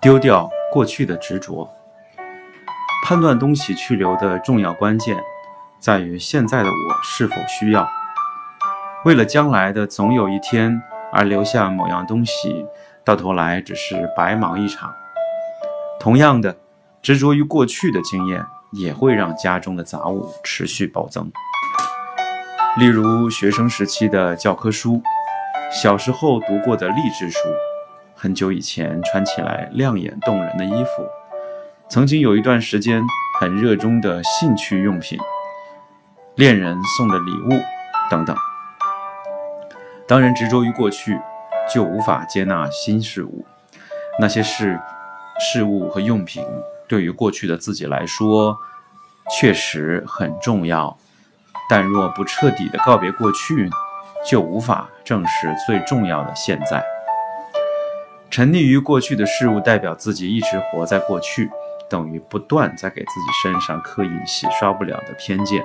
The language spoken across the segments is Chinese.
丢掉过去的执着。判断东西去留的重要关键，在于现在的我是否需要。为了将来的总有一天而留下某样东西，到头来只是白忙一场。同样的，执着于过去的经验，也会让家中的杂物持续暴增。例如，学生时期的教科书，小时候读过的励志书。很久以前穿起来亮眼动人的衣服，曾经有一段时间很热衷的兴趣用品，恋人送的礼物等等。当人执着于过去，就无法接纳新事物。那些事、事物和用品对于过去的自己来说确实很重要，但若不彻底的告别过去，就无法正视最重要的现在。沉溺于过去的事物，代表自己一直活在过去，等于不断在给自己身上刻印洗刷不了的偏见。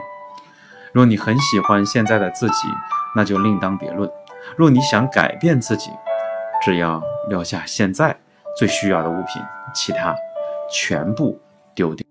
若你很喜欢现在的自己，那就另当别论；若你想改变自己，只要留下现在最需要的物品，其他全部丢掉。